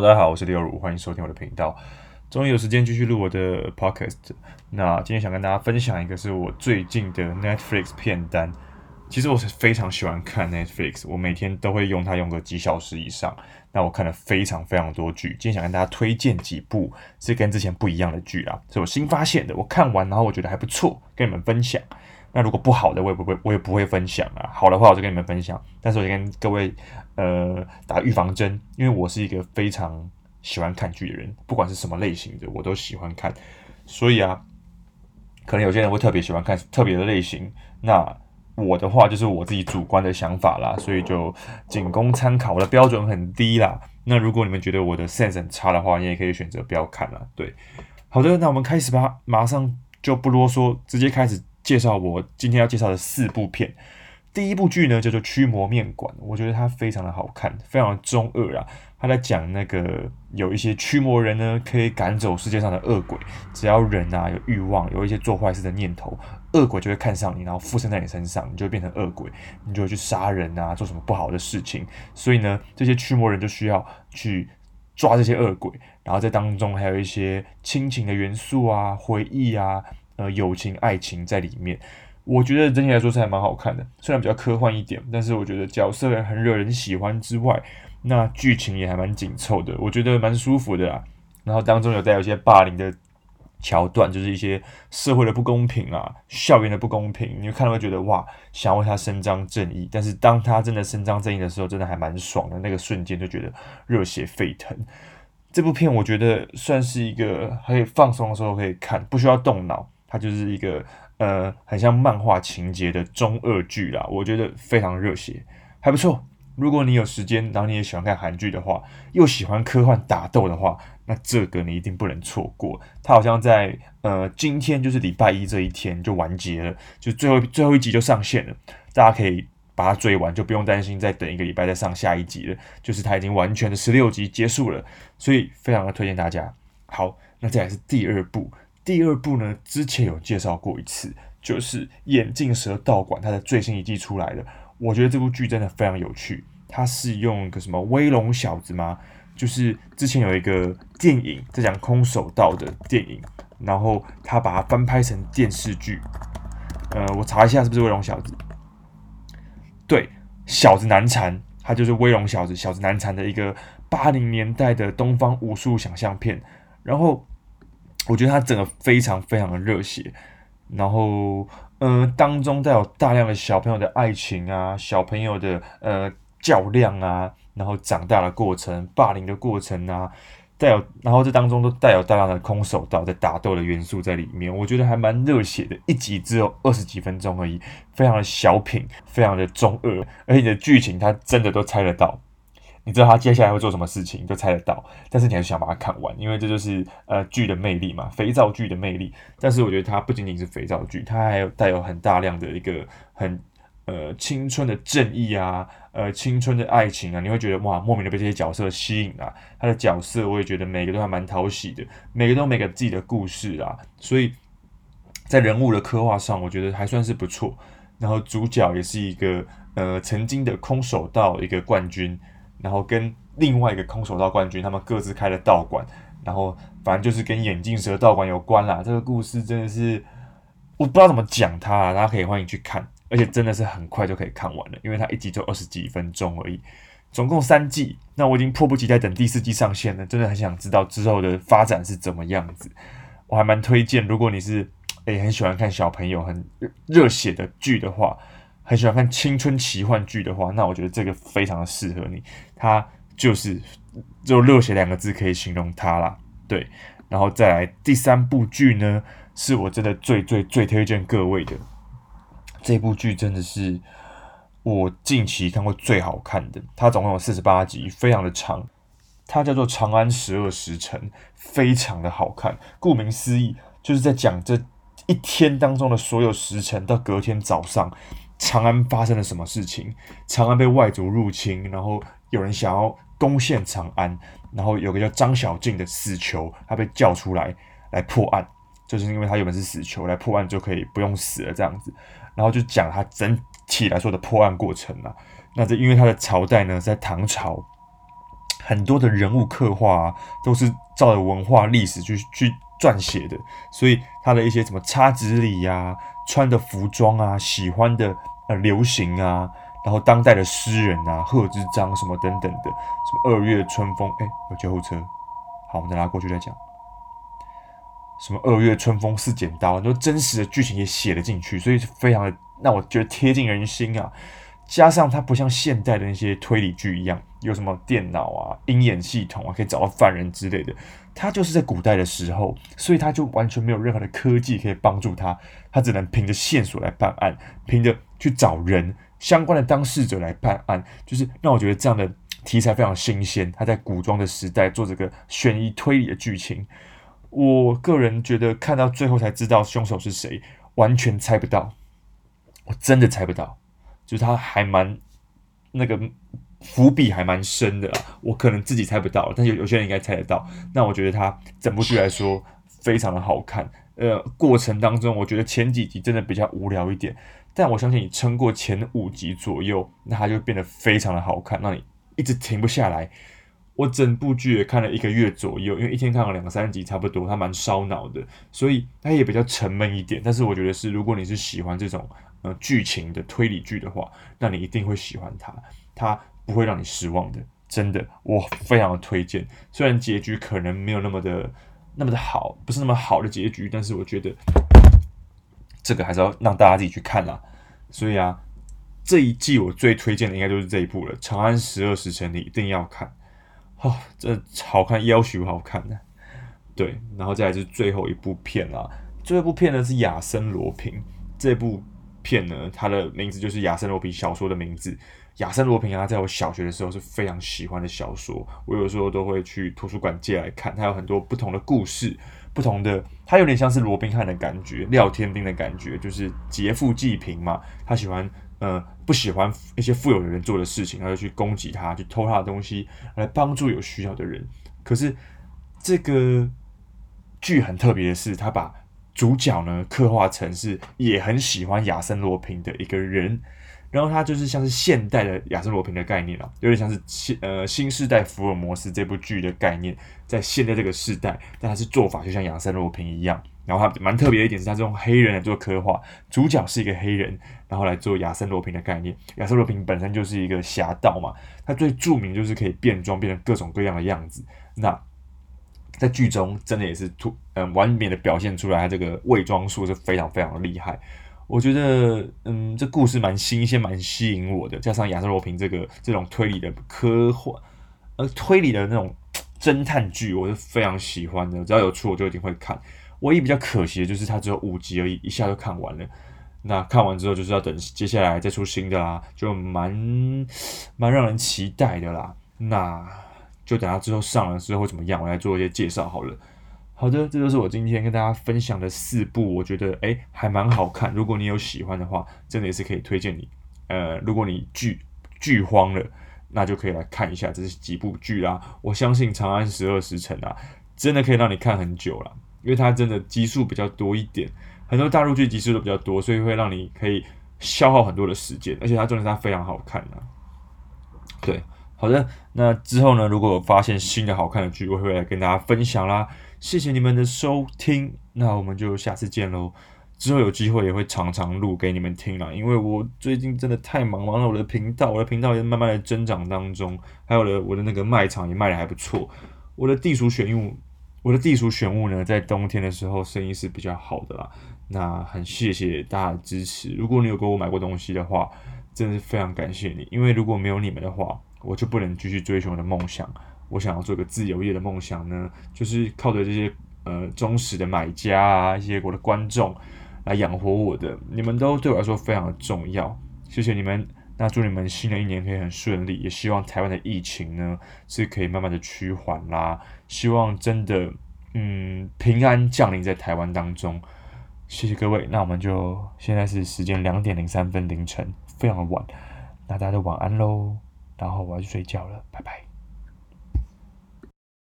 大家好，我是刘儒，欢迎收听我的频道。终于有时间继续录我的 podcast。那今天想跟大家分享一个是我最近的 Netflix 片单。其实我是非常喜欢看 Netflix，我每天都会用它用个几小时以上。那我看了非常非常多剧，今天想跟大家推荐几部是跟之前不一样的剧啊，是我新发现的。我看完然后我觉得还不错，跟你们分享。那如果不好的我也不会，我也不会分享啊。好的话我就跟你们分享。但是我先跟各位。呃，打预防针，因为我是一个非常喜欢看剧的人，不管是什么类型的，我都喜欢看。所以啊，可能有些人会特别喜欢看特别的类型。那我的话就是我自己主观的想法啦，所以就仅供参考。我的标准很低啦。那如果你们觉得我的 sense 很差的话，你也可以选择不要看了。对，好的，那我们开始吧，马上就不啰嗦，直接开始介绍我今天要介绍的四部片。第一部剧呢叫做《驱魔面馆》，我觉得它非常的好看，非常的中二啊。他在讲那个有一些驱魔人呢，可以赶走世界上的恶鬼。只要人啊有欲望，有一些做坏事的念头，恶鬼就会看上你，然后附身在你身上，你就会变成恶鬼，你就会去杀人啊，做什么不好的事情。所以呢，这些驱魔人就需要去抓这些恶鬼，然后在当中还有一些亲情的元素啊、回忆啊、呃友情、爱情在里面。我觉得整体来说是还蛮好看的，虽然比较科幻一点，但是我觉得角色很惹人喜欢之外，那剧情也还蛮紧凑的，我觉得蛮舒服的啦。然后当中有带有一些霸凌的桥段，就是一些社会的不公平啊，校园的不公平，你看到会觉得哇，想为他伸张正义。但是当他真的伸张正义的时候，真的还蛮爽的，那个瞬间就觉得热血沸腾。这部片我觉得算是一个可以放松的时候可以看，不需要动脑，它就是一个。呃，很像漫画情节的中二剧啦，我觉得非常热血，还不错。如果你有时间，然后你也喜欢看韩剧的话，又喜欢科幻打斗的话，那这个你一定不能错过。它好像在呃今天就是礼拜一这一天就完结了，就最后最后一集就上线了，大家可以把它追完，就不用担心再等一个礼拜再上下一集了。就是它已经完全的十六集结束了，所以非常的推荐大家。好，那再来是第二部。第二部呢，之前有介绍过一次，就是《眼镜蛇道馆》，它的最新一季出来了。我觉得这部剧真的非常有趣。它是用一个什么威龙小子吗？就是之前有一个电影在讲空手道的电影，然后他把它翻拍成电视剧。呃，我查一下是不是威龙小子？对，小子难缠，它就是威龙小子，小子难缠的一个八零年代的东方武术想象片。然后。我觉得他整个非常非常的热血，然后，嗯、当中带有大量的小朋友的爱情啊，小朋友的呃较量啊，然后长大的过程、霸凌的过程啊，带有，然后这当中都带有大量的空手道在打斗的元素在里面，我觉得还蛮热血的。一集只有二十几分钟而已，非常的小品，非常的中二，而且你的剧情他真的都猜得到。你知道他接下来会做什么事情，就猜得到，但是你还是想把它看完，因为这就是呃剧的魅力嘛，肥皂剧的魅力。但是我觉得它不仅仅是肥皂剧，它还有带有很大量的一个很呃青春的正义啊，呃青春的爱情啊，你会觉得哇，莫名的被这些角色吸引啊。他的角色我也觉得每个都还蛮讨喜的，每个都每个自己的故事啊，所以在人物的刻画上，我觉得还算是不错。然后主角也是一个呃曾经的空手道一个冠军。然后跟另外一个空手道冠军，他们各自开了道馆，然后反正就是跟眼镜蛇道馆有关啦。这个故事真的是我不知道怎么讲它，大家可以欢迎去看，而且真的是很快就可以看完了，因为它一集就二十几分钟而已，总共三季。那我已经迫不及待等第四季上线了，真的很想知道之后的发展是怎么样子。我还蛮推荐，如果你是诶很喜欢看小朋友很热血的剧的话。很喜欢看青春奇幻剧的话，那我觉得这个非常的适合你。它就是只有热血两个字可以形容它啦。对，然后再来第三部剧呢，是我真的最最最推荐各位的。这部剧真的是我近期看过最好看的。它总共有四十八集，非常的长。它叫做《长安十二时辰》，非常的好看。顾名思义，就是在讲这一天当中的所有时辰到隔天早上。长安发生了什么事情？长安被外族入侵，然后有人想要攻陷长安，然后有个叫张小静的死囚，他被叫出来来破案，就是因为他原本是死囚，来破案就可以不用死了这样子。然后就讲他整体来说的破案过程啊。那这因为他的朝代呢在唐朝，很多的人物刻画啊，都是照着文化历史去去撰写的，所以他的一些什么插纸里呀、穿的服装啊、喜欢的呃流行啊，然后当代的诗人啊、贺知章什么等等的，什么二月春风，哎，有救护车，好，我们再拉过去再讲。什么二月春风似剪刀，很多真实的剧情也写了进去，所以非常的让我觉得贴近人心啊。加上它不像现代的那些推理剧一样，有什么电脑啊、鹰眼系统啊，可以找到犯人之类的。它就是在古代的时候，所以它就完全没有任何的科技可以帮助他，他只能凭着线索来办案，凭着去找人相关的当事者来办案，就是让我觉得这样的题材非常新鲜。他在古装的时代做这个悬疑推理的剧情。我个人觉得看到最后才知道凶手是谁，完全猜不到，我真的猜不到，就是它还蛮那个伏笔还蛮深的啊，我可能自己猜不到，但有有些人应该猜得到。那我觉得它整部剧来说非常的好看，呃，过程当中我觉得前几集真的比较无聊一点，但我相信你撑过前五集左右，那它就变得非常的好看，让你一直停不下来。我整部剧也看了一个月左右，因为一天看了两三集差不多，它蛮烧脑的，所以它也比较沉闷一点。但是我觉得是，如果你是喜欢这种呃剧情的推理剧的话，那你一定会喜欢它，它不会让你失望的，真的，我非常的推荐。虽然结局可能没有那么的那么的好，不是那么好的结局，但是我觉得这个还是要让大家自己去看啦。所以啊，这一季我最推荐的应该就是这一部了，《长安十二时辰》，你一定要看。哦，这好看，要求好看的，对，然后再来就是最后一部片啦。最后一部片呢是《亚森罗平》，这部片呢，它的名字就是亚森罗苹小说的名字。亚森罗平啊，在我小学的时候是非常喜欢的小说，我有时候都会去图书馆借来看。它有很多不同的故事，不同的，它有点像是罗宾汉的感觉，廖天兵的感觉，就是劫富济贫嘛。他喜欢。呃，不喜欢一些富有的人做的事情，他就去攻击他，去偷他的东西，来帮助有需要的人。可是这个剧很特别的是，他把主角呢刻画成是也很喜欢亚森罗平的一个人，然后他就是像是现代的亚森罗平的概念了，有点像是新呃新世代福尔摩斯这部剧的概念，在现在这个世代，但他是做法就像亚森罗平一样。然后他蛮特别的一点是，他是用黑人来做刻画，主角是一个黑人，然后来做亚森罗平的概念。亚森罗平本身就是一个侠盗嘛，他最著名就是可以变装，变成各种各样的样子。那在剧中真的也是突嗯完美的表现出来，他这个伪装术是非常非常的厉害。我觉得嗯这故事蛮新鲜，蛮吸引我的，加上亚瑟罗平这个这种推理的科幻呃推理的那种侦探剧，我是非常喜欢的。只要有出，我就一定会看。唯一比较可惜的就是它只有五集而已，一下就看完了。那看完之后就是要等接下来再出新的啦，就蛮蛮让人期待的啦。那就等它之后上了之后会怎么样，我来做一些介绍好了。好的，这就是我今天跟大家分享的四部，我觉得诶还蛮好看。如果你有喜欢的话，真的也是可以推荐你。呃，如果你剧剧荒了，那就可以来看一下这是几部剧啦。我相信《长安十二时辰》啊，真的可以让你看很久了。因为它真的集数比较多一点，很多大陆剧集数都比较多，所以会让你可以消耗很多的时间，而且它真的是它非常好看啊。对，好的，那之后呢，如果有发现新的好看的剧，我会来跟大家分享啦。谢谢你们的收听，那我们就下次见喽。之后有机会也会常常录给你们听啦，因为我最近真的太忙，忙了我的频道，我的频道也慢慢的增长当中，还有了我的那个卖场也卖的还不错，我的地鼠选物。我的地鼠选物呢，在冬天的时候生意是比较好的啦。那很谢谢大家的支持。如果你有给我买过东西的话，真的是非常感谢你。因为如果没有你们的话，我就不能继续追求我的梦想。我想要做个自由业的梦想呢，就是靠着这些呃忠实的买家啊，一些我的观众来养活我的。你们都对我来说非常的重要，谢谢你们。那祝你们新的一年可以很顺利，也希望台湾的疫情呢是可以慢慢的趋缓啦。希望真的，嗯，平安降临在台湾当中。谢谢各位，那我们就现在是时间两点零三分凌晨，非常晚，那大家都晚安喽。然后我要去睡觉了，拜拜。